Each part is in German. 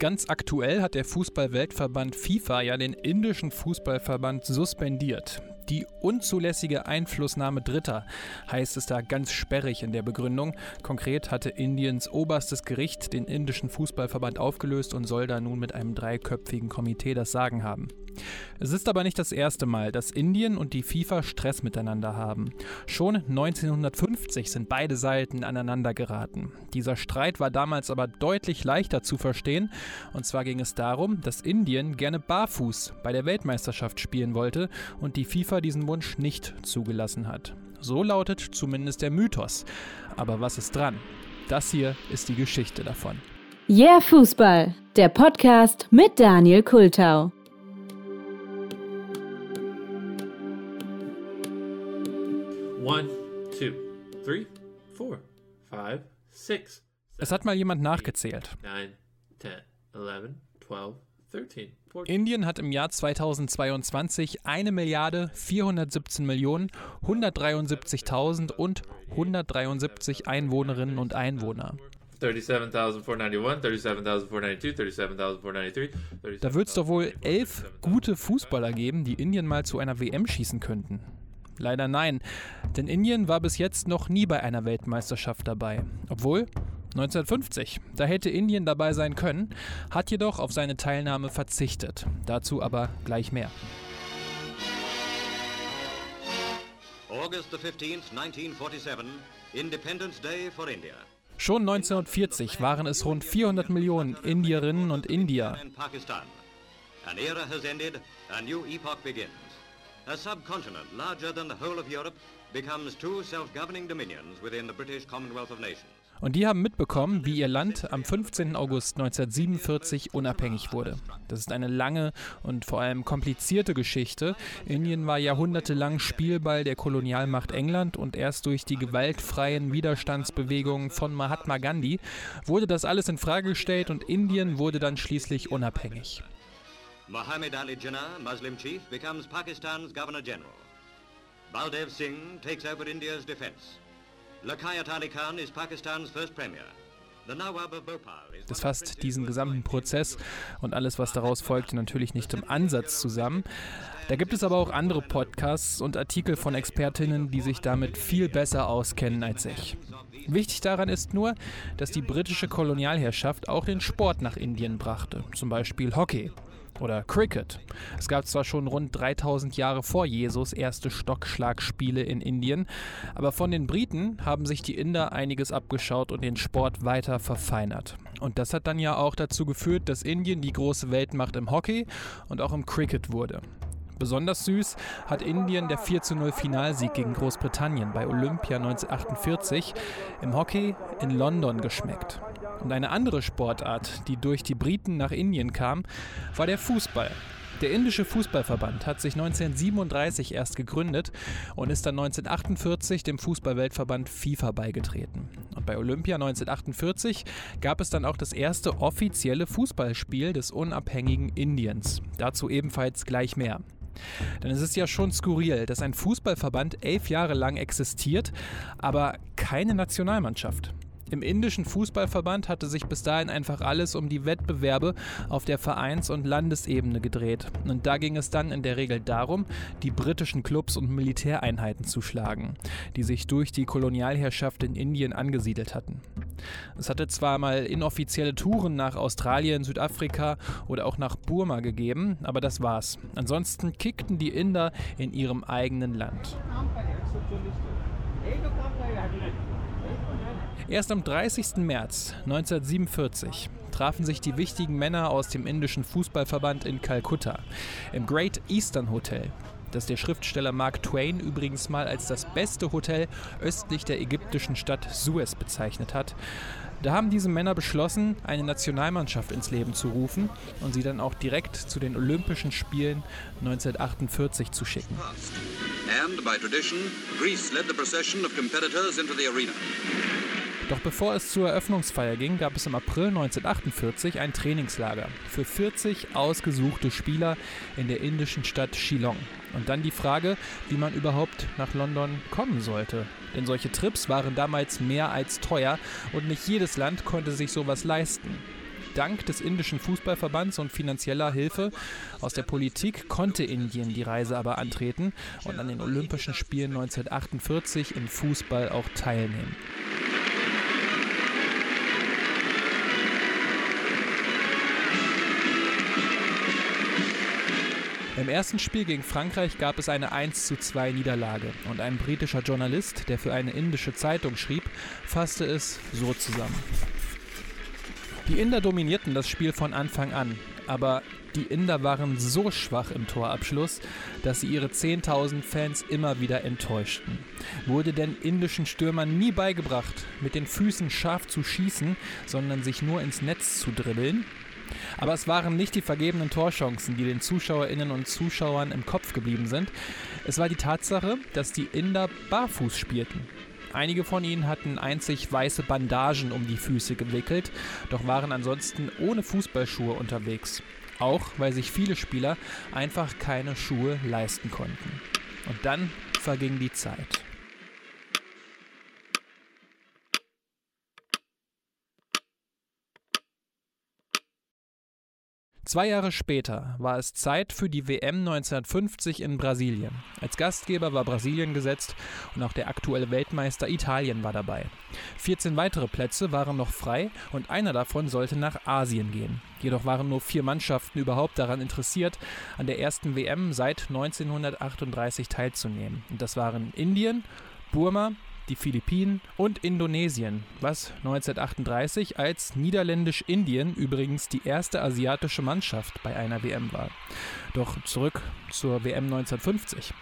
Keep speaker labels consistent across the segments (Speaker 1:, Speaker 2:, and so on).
Speaker 1: Ganz aktuell hat der Fußballweltverband FIFA ja den indischen Fußballverband suspendiert. Die unzulässige Einflussnahme Dritter heißt es da ganz sperrig in der Begründung. Konkret hatte Indiens oberstes Gericht den indischen Fußballverband aufgelöst und soll da nun mit einem dreiköpfigen Komitee das Sagen haben. Es ist aber nicht das erste Mal, dass Indien und die FIFA Stress miteinander haben. Schon 1950 sind beide Seiten aneinander geraten. Dieser Streit war damals aber deutlich leichter zu verstehen. Und zwar ging es darum, dass Indien gerne barfuß bei der Weltmeisterschaft spielen wollte und die FIFA diesen Wunsch nicht zugelassen hat. So lautet zumindest der Mythos. Aber was ist dran? Das hier ist die Geschichte davon.
Speaker 2: Yeah Fußball, der Podcast mit Daniel Kultau.
Speaker 1: One, two, three, four, five, six. Es hat mal jemand nachgezählt. Nine, 10, 11, 12, 13. Indien hat im Jahr 2022 eine Milliarde 417 Millionen 173.000 und 173 Einwohnerinnen und Einwohner. Da wird es doch wohl elf gute Fußballer geben, die Indien mal zu einer WM schießen könnten. Leider nein, denn Indien war bis jetzt noch nie bei einer Weltmeisterschaft dabei. Obwohl 1950, da hätte Indien dabei sein können, hat jedoch auf seine Teilnahme verzichtet. Dazu aber gleich mehr. August 15, 1947, Independence Day for India. Schon 1940 waren es rund 400 Millionen Indierinnen und Indier. An era has ended, a new epoch begins. A subcontinent larger than the whole of Europe becomes two self-governing dominions within the British Commonwealth of Nations. Und die haben mitbekommen, wie ihr Land am 15. August 1947 unabhängig wurde. Das ist eine lange und vor allem komplizierte Geschichte. Indien war jahrhundertelang Spielball der Kolonialmacht England und erst durch die gewaltfreien Widerstandsbewegungen von Mahatma Gandhi wurde das alles in Frage gestellt und Indien wurde dann schließlich unabhängig. Mohammed Ali Jinnah, Muslim chief, becomes Pakistan's Governor General. Baldev Singh takes over India's defense. Lakayat Ali Khan is Pakistan's first premier. Das fasst diesen gesamten Prozess und alles, was daraus folgte, natürlich nicht im Ansatz zusammen. Da gibt es aber auch andere Podcasts und Artikel von Expertinnen, die sich damit viel besser auskennen als ich. Wichtig daran ist nur, dass die britische Kolonialherrschaft auch den Sport nach Indien brachte, zum Beispiel Hockey oder Cricket. Es gab zwar schon rund 3000 Jahre vor Jesus erste Stockschlagspiele in Indien, aber von den Briten haben sich die Inder einiges abgeschaut und den Sport weiter verfeinert. Und das hat dann ja auch dazu geführt, dass Indien die große Weltmacht im Hockey und auch im Cricket wurde. Besonders süß hat Indien der 4-0 Finalsieg gegen Großbritannien bei Olympia 1948 im Hockey in London geschmeckt. Und eine andere Sportart, die durch die Briten nach Indien kam, war der Fußball. Der indische Fußballverband hat sich 1937 erst gegründet und ist dann 1948 dem Fußballweltverband FIFA beigetreten. Und bei Olympia 1948 gab es dann auch das erste offizielle Fußballspiel des unabhängigen Indiens. Dazu ebenfalls gleich mehr. Denn es ist ja schon skurril, dass ein Fußballverband elf Jahre lang existiert, aber keine Nationalmannschaft. Im indischen Fußballverband hatte sich bis dahin einfach alles um die Wettbewerbe auf der Vereins- und Landesebene gedreht. Und da ging es dann in der Regel darum, die britischen Clubs und Militäreinheiten zu schlagen, die sich durch die Kolonialherrschaft in Indien angesiedelt hatten. Es hatte zwar mal inoffizielle Touren nach Australien, Südafrika oder auch nach Burma gegeben, aber das war's. Ansonsten kickten die Inder in ihrem eigenen Land. Erst am 30. März 1947 trafen sich die wichtigen Männer aus dem indischen Fußballverband in Kalkutta im Great Eastern Hotel, das der Schriftsteller Mark Twain übrigens mal als das beste Hotel östlich der ägyptischen Stadt Suez bezeichnet hat. Da haben diese Männer beschlossen, eine Nationalmannschaft ins Leben zu rufen und sie dann auch direkt zu den Olympischen Spielen 1948 zu schicken. And by tradition, Greece led the procession of competitors into the arena. Doch bevor es zur Eröffnungsfeier ging, gab es im April 1948 ein Trainingslager für 40 ausgesuchte Spieler in der indischen Stadt Shillong. Und dann die Frage, wie man überhaupt nach London kommen sollte. Denn solche Trips waren damals mehr als teuer und nicht jedes Land konnte sich sowas leisten. Dank des indischen Fußballverbands und finanzieller Hilfe aus der Politik konnte Indien die Reise aber antreten und an den Olympischen Spielen 1948 im Fußball auch teilnehmen. Im ersten Spiel gegen Frankreich gab es eine 1 zu 2 Niederlage und ein britischer Journalist, der für eine indische Zeitung schrieb, fasste es so zusammen. Die Inder dominierten das Spiel von Anfang an, aber die Inder waren so schwach im Torabschluss, dass sie ihre 10.000 Fans immer wieder enttäuschten. Wurde den indischen Stürmern nie beigebracht, mit den Füßen scharf zu schießen, sondern sich nur ins Netz zu dribbeln? Aber es waren nicht die vergebenen Torchancen, die den Zuschauerinnen und Zuschauern im Kopf geblieben sind. Es war die Tatsache, dass die Inder barfuß spielten. Einige von ihnen hatten einzig weiße Bandagen um die Füße gewickelt, doch waren ansonsten ohne Fußballschuhe unterwegs. Auch weil sich viele Spieler einfach keine Schuhe leisten konnten. Und dann verging die Zeit. Zwei Jahre später war es Zeit für die WM 1950 in Brasilien. Als Gastgeber war Brasilien gesetzt und auch der aktuelle Weltmeister Italien war dabei. 14 weitere Plätze waren noch frei und einer davon sollte nach Asien gehen. Jedoch waren nur vier Mannschaften überhaupt daran interessiert, an der ersten WM seit 1938 teilzunehmen. Und das waren Indien, Burma, die Philippinen und Indonesien, was 1938 als Niederländisch-Indien übrigens die erste asiatische Mannschaft bei einer WM war. Doch zurück zur WM 1950.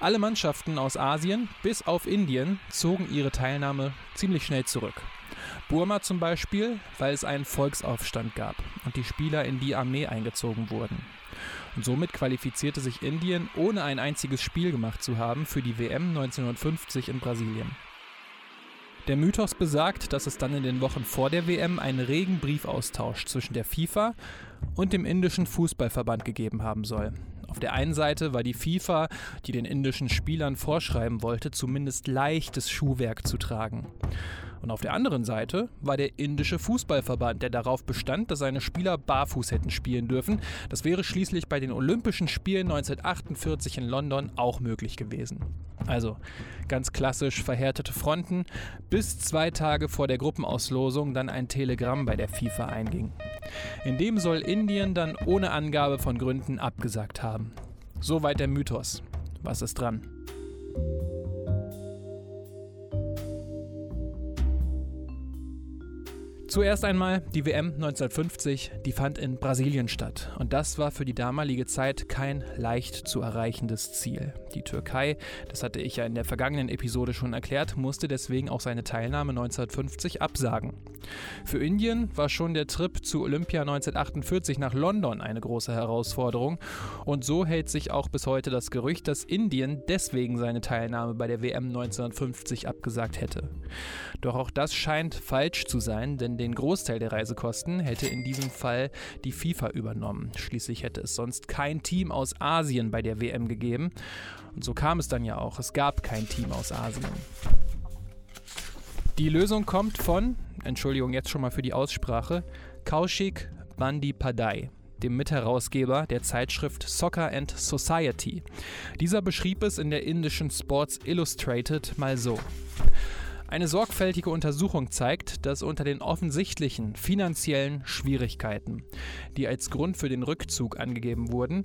Speaker 1: Alle Mannschaften aus Asien bis auf Indien zogen ihre Teilnahme ziemlich schnell zurück. Burma zum Beispiel, weil es einen Volksaufstand gab und die Spieler in die Armee eingezogen wurden. Und somit qualifizierte sich Indien, ohne ein einziges Spiel gemacht zu haben, für die WM 1950 in Brasilien. Der Mythos besagt, dass es dann in den Wochen vor der WM einen regen Briefaustausch zwischen der FIFA und dem indischen Fußballverband gegeben haben soll. Auf der einen Seite war die FIFA, die den indischen Spielern vorschreiben wollte, zumindest leichtes Schuhwerk zu tragen. Und auf der anderen Seite war der indische Fußballverband, der darauf bestand, dass seine Spieler barfuß hätten spielen dürfen. Das wäre schließlich bei den Olympischen Spielen 1948 in London auch möglich gewesen. Also ganz klassisch verhärtete Fronten, bis zwei Tage vor der Gruppenauslosung dann ein Telegramm bei der FIFA einging. In dem soll Indien dann ohne Angabe von Gründen abgesagt haben. Soweit der Mythos. Was ist dran? Zuerst einmal die WM 1950, die fand in Brasilien statt. Und das war für die damalige Zeit kein leicht zu erreichendes Ziel. Die Türkei, das hatte ich ja in der vergangenen Episode schon erklärt, musste deswegen auch seine Teilnahme 1950 absagen. Für Indien war schon der Trip zu Olympia 1948 nach London eine große Herausforderung. Und so hält sich auch bis heute das Gerücht, dass Indien deswegen seine Teilnahme bei der WM 1950 abgesagt hätte. Doch auch das scheint falsch zu sein, denn den Großteil der Reisekosten hätte in diesem Fall die FIFA übernommen. Schließlich hätte es sonst kein Team aus Asien bei der WM gegeben. Und so kam es dann ja auch. Es gab kein Team aus Asien. Die Lösung kommt von, Entschuldigung jetzt schon mal für die Aussprache, Kaushik Bandipradai dem Mitherausgeber der Zeitschrift Soccer and Society. Dieser beschrieb es in der indischen Sports Illustrated mal so. Eine sorgfältige Untersuchung zeigt, dass unter den offensichtlichen finanziellen Schwierigkeiten, die als Grund für den Rückzug angegeben wurden,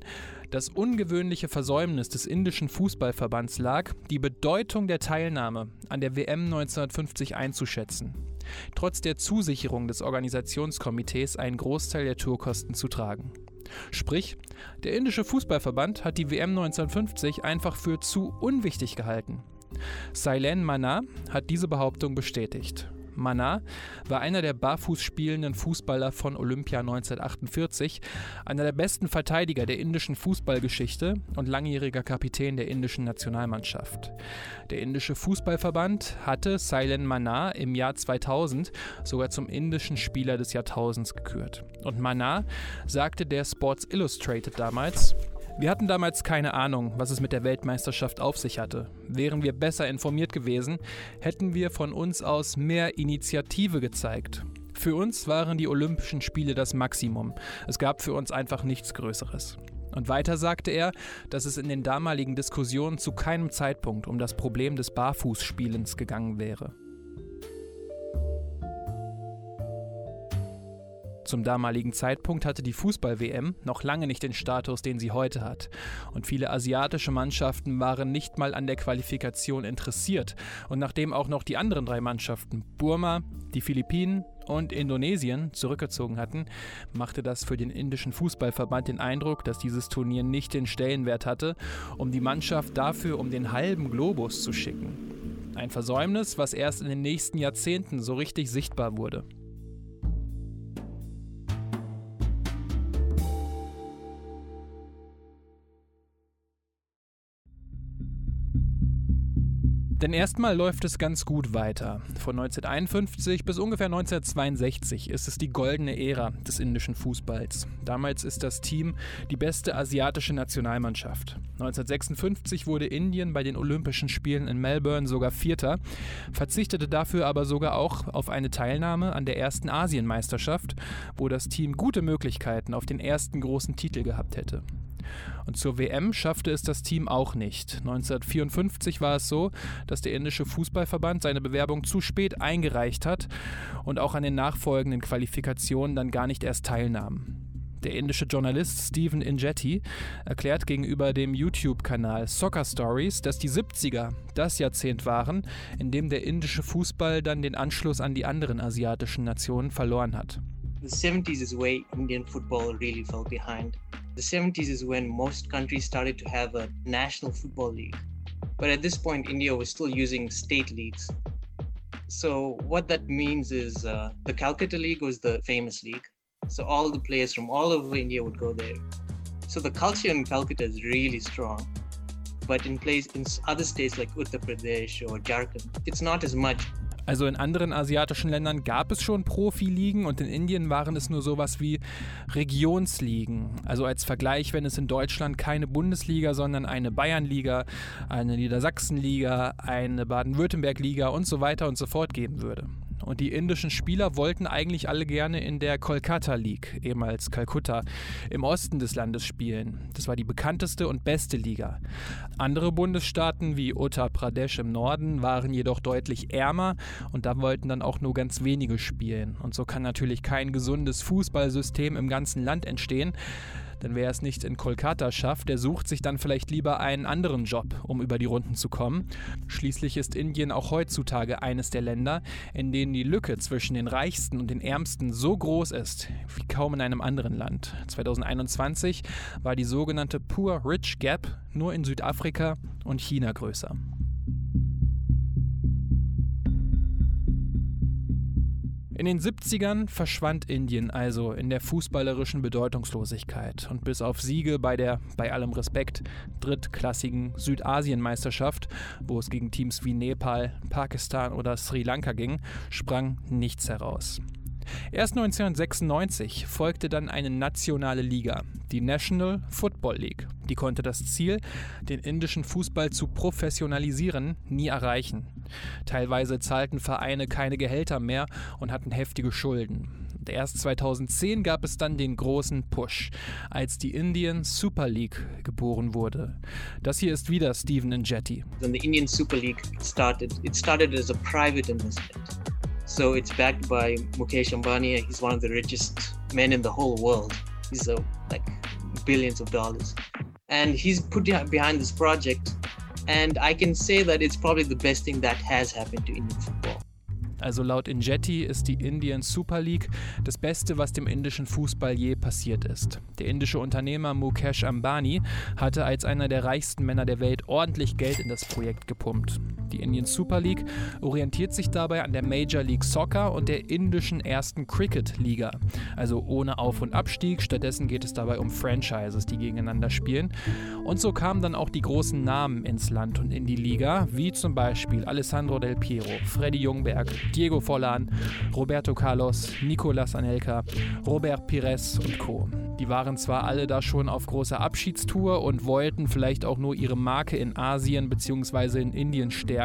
Speaker 1: das ungewöhnliche Versäumnis des indischen Fußballverbands lag, die Bedeutung der Teilnahme an der WM 1950 einzuschätzen. Trotz der Zusicherung des Organisationskomitees einen Großteil der Tourkosten zu tragen. Sprich, der indische Fußballverband hat die WM 1950 einfach für zu unwichtig gehalten. Sailen Mana hat diese Behauptung bestätigt. Mana war einer der barfuß spielenden Fußballer von Olympia 1948, einer der besten Verteidiger der indischen Fußballgeschichte und langjähriger Kapitän der indischen Nationalmannschaft. Der indische Fußballverband hatte Sailen Mana im Jahr 2000 sogar zum indischen Spieler des Jahrtausends gekürt. Und Mana sagte der Sports Illustrated damals, wir hatten damals keine Ahnung, was es mit der Weltmeisterschaft auf sich hatte. Wären wir besser informiert gewesen, hätten wir von uns aus mehr Initiative gezeigt. Für uns waren die Olympischen Spiele das Maximum. Es gab für uns einfach nichts Größeres. Und weiter sagte er, dass es in den damaligen Diskussionen zu keinem Zeitpunkt um das Problem des Barfußspielens gegangen wäre. Zum damaligen Zeitpunkt hatte die Fußball-WM noch lange nicht den Status, den sie heute hat. Und viele asiatische Mannschaften waren nicht mal an der Qualifikation interessiert. Und nachdem auch noch die anderen drei Mannschaften, Burma, die Philippinen und Indonesien, zurückgezogen hatten, machte das für den indischen Fußballverband den Eindruck, dass dieses Turnier nicht den Stellenwert hatte, um die Mannschaft dafür um den halben Globus zu schicken. Ein Versäumnis, was erst in den nächsten Jahrzehnten so richtig sichtbar wurde. Denn erstmal läuft es ganz gut weiter. Von 1951 bis ungefähr 1962 ist es die goldene Ära des indischen Fußballs. Damals ist das Team die beste asiatische Nationalmannschaft. 1956 wurde Indien bei den Olympischen Spielen in Melbourne sogar Vierter, verzichtete dafür aber sogar auch auf eine Teilnahme an der ersten Asienmeisterschaft, wo das Team gute Möglichkeiten auf den ersten großen Titel gehabt hätte. Und zur WM schaffte es das Team auch nicht. 1954 war es so, dass der indische Fußballverband seine Bewerbung zu spät eingereicht hat und auch an den nachfolgenden Qualifikationen dann gar nicht erst teilnahm. Der indische Journalist Stephen Ingetti erklärt gegenüber dem YouTube-Kanal Soccer Stories, dass die 70er das Jahrzehnt waren, in dem der indische Fußball dann den Anschluss an die anderen asiatischen Nationen verloren hat.
Speaker 3: The 70s is where Indian football really fell behind. The 70s is when most countries started to have a national football league. But at this point, India was still using state leagues. So, what that means is uh, the Calcutta League was the famous league. So, all the players from all over India would go there. So, the culture in Calcutta is really strong. But in place in other states like Uttar Pradesh or Jharkhand, it's not as much.
Speaker 1: Also in anderen asiatischen Ländern gab es schon Profiligen und in Indien waren es nur sowas wie Regionsligen. Also als Vergleich, wenn es in Deutschland keine Bundesliga, sondern eine Bayernliga, eine Niedersachsenliga, eine Baden-Württemberg-Liga und so weiter und so fort geben würde. Und die indischen Spieler wollten eigentlich alle gerne in der Kolkata League, ehemals Kalkutta, im Osten des Landes spielen. Das war die bekannteste und beste Liga. Andere Bundesstaaten wie Uttar Pradesh im Norden waren jedoch deutlich ärmer und da wollten dann auch nur ganz wenige spielen. Und so kann natürlich kein gesundes Fußballsystem im ganzen Land entstehen. Denn wer es nicht in Kolkata schafft, der sucht sich dann vielleicht lieber einen anderen Job, um über die Runden zu kommen. Schließlich ist Indien auch heutzutage eines der Länder, in denen die Lücke zwischen den Reichsten und den Ärmsten so groß ist wie kaum in einem anderen Land. 2021 war die sogenannte Poor Rich Gap nur in Südafrika und China größer. In den 70ern verschwand Indien also in der fußballerischen Bedeutungslosigkeit und bis auf Siege bei der, bei allem Respekt, drittklassigen Südasienmeisterschaft, wo es gegen Teams wie Nepal, Pakistan oder Sri Lanka ging, sprang nichts heraus. Erst 1996 folgte dann eine nationale Liga, die National Football League. Die konnte das Ziel, den indischen Fußball zu professionalisieren, nie erreichen. Teilweise zahlten Vereine keine Gehälter mehr und hatten heftige Schulden. Erst 2010 gab es dann den großen Push, als die Indian Super League geboren wurde. Das hier ist wieder Stephen Njetti.
Speaker 3: When the Indian Super League started, it started as a private investment. So it's backed by Mukesh Ambani. He's one of the richest men in the whole world. He's a, like billions of dollars. And he's put behind this project. And I can say that it's probably the best thing that has happened to Indian football.
Speaker 1: Also laut Injetti ist die Indian Super League das Beste, was dem indischen Fußball je passiert ist. Der indische Unternehmer Mukesh Ambani hatte als einer der reichsten Männer der Welt ordentlich Geld in das Projekt gepumpt. Die Indian Super League orientiert sich dabei an der Major League Soccer und der indischen ersten Cricket Liga. Also ohne Auf- und Abstieg. Stattdessen geht es dabei um Franchises, die gegeneinander spielen. Und so kamen dann auch die großen Namen ins Land und in die Liga, wie zum Beispiel Alessandro Del Piero, Freddy Jungberg, Diego Forlan, Roberto Carlos, Nicolas Anelka, Robert Pires und Co. Die waren zwar alle da schon auf großer Abschiedstour und wollten vielleicht auch nur ihre Marke in Asien bzw. in Indien stärken.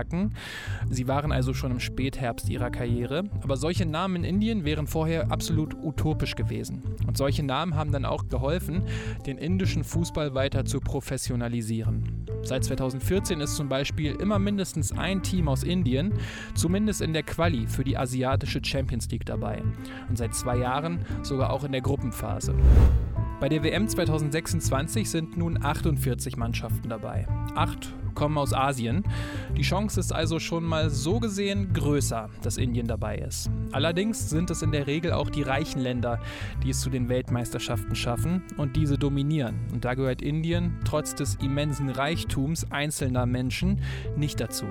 Speaker 1: Sie waren also schon im Spätherbst ihrer Karriere. Aber solche Namen in Indien wären vorher absolut utopisch gewesen. Und solche Namen haben dann auch geholfen, den indischen Fußball weiter zu professionalisieren. Seit 2014 ist zum Beispiel immer mindestens ein Team aus Indien, zumindest in der Quali für die asiatische Champions League dabei. Und seit zwei Jahren sogar auch in der Gruppenphase. Bei der WM 2026 sind nun 48 Mannschaften dabei. Acht kommen aus Asien. Die Chance ist also schon mal so gesehen größer, dass Indien dabei ist. Allerdings sind es in der Regel auch die reichen Länder, die es zu den Weltmeisterschaften schaffen und diese dominieren. Und da gehört Indien trotz des immensen Reichtums einzelner Menschen nicht dazu.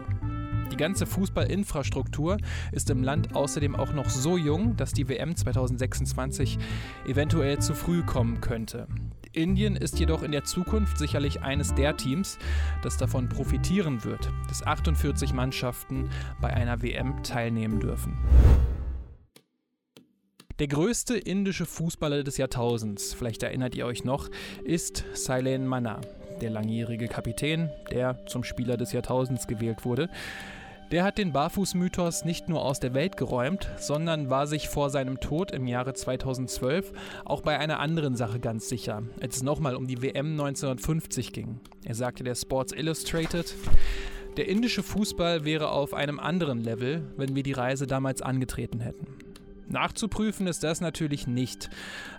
Speaker 1: Die ganze Fußballinfrastruktur ist im Land außerdem auch noch so jung, dass die WM 2026 eventuell zu früh kommen könnte. Indien ist jedoch in der Zukunft sicherlich eines der Teams, das davon profitieren wird, dass 48 Mannschaften bei einer WM teilnehmen dürfen. Der größte indische Fußballer des Jahrtausends, vielleicht erinnert ihr euch noch, ist Sailen Manna, der langjährige Kapitän, der zum Spieler des Jahrtausends gewählt wurde. Der hat den Barfußmythos nicht nur aus der Welt geräumt, sondern war sich vor seinem Tod im Jahre 2012 auch bei einer anderen Sache ganz sicher, als es nochmal um die WM 1950 ging. Er sagte der Sports Illustrated, der indische Fußball wäre auf einem anderen Level, wenn wir die Reise damals angetreten hätten. Nachzuprüfen ist das natürlich nicht.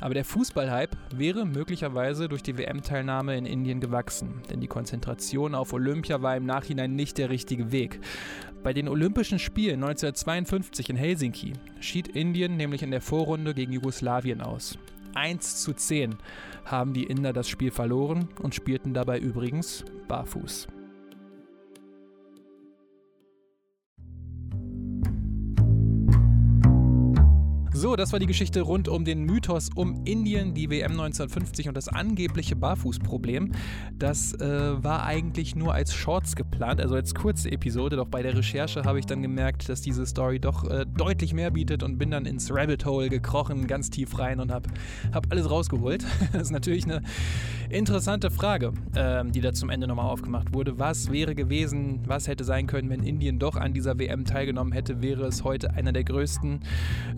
Speaker 1: Aber der Fußballhype wäre möglicherweise durch die WM-Teilnahme in Indien gewachsen. Denn die Konzentration auf Olympia war im Nachhinein nicht der richtige Weg. Bei den Olympischen Spielen 1952 in Helsinki schied Indien nämlich in der Vorrunde gegen Jugoslawien aus. 1 zu 10 haben die Inder das Spiel verloren und spielten dabei übrigens barfuß. So, das war die Geschichte rund um den Mythos um Indien, die WM 1950 und das angebliche Barfußproblem. Das äh, war eigentlich nur als Shorts geplant, also als kurze Episode. Doch bei der Recherche habe ich dann gemerkt, dass diese Story doch äh, deutlich mehr bietet und bin dann ins Rabbit Hole gekrochen, ganz tief rein und habe hab alles rausgeholt. das ist natürlich eine interessante Frage, äh, die da zum Ende nochmal aufgemacht wurde. Was wäre gewesen, was hätte sein können, wenn Indien doch an dieser WM teilgenommen hätte? Wäre es heute einer der größten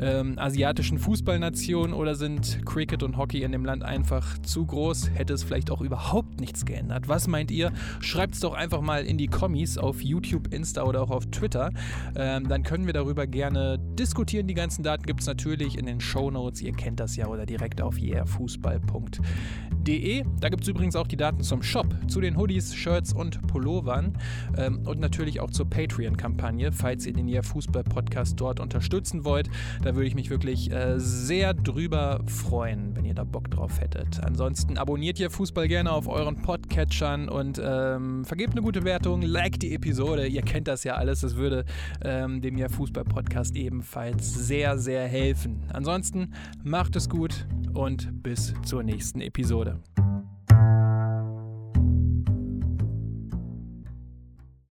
Speaker 1: ähm, asiatischen Fußballnationen oder sind Cricket und Hockey in dem Land einfach zu groß? Hätte es vielleicht auch überhaupt nichts geändert? Was meint ihr? Schreibt es doch einfach mal in die Kommis auf YouTube, Insta oder auch auf Twitter. Ähm, dann können wir darüber gerne diskutieren. Die ganzen Daten gibt es natürlich in den Show Notes. Ihr kennt das ja oder direkt auf yeahfußball.de. Da gibt es übrigens auch die Daten zum Shop, zu den Hoodies, Shirts und Pullovern ähm, und natürlich auch zur Patreon-Kampagne, falls ihr den Yeah Fußball Podcast dort unterstützen wollt. Da würde ich mich wirklich wirklich äh, sehr drüber freuen, wenn ihr da Bock drauf hättet. Ansonsten abonniert ihr Fußball gerne auf euren Podcatchern und ähm, vergebt eine gute Wertung, liked die Episode. Ihr kennt das ja alles. Das würde ähm, dem ja Fußball-Podcast ebenfalls sehr, sehr helfen. Ansonsten macht es gut und bis zur nächsten Episode.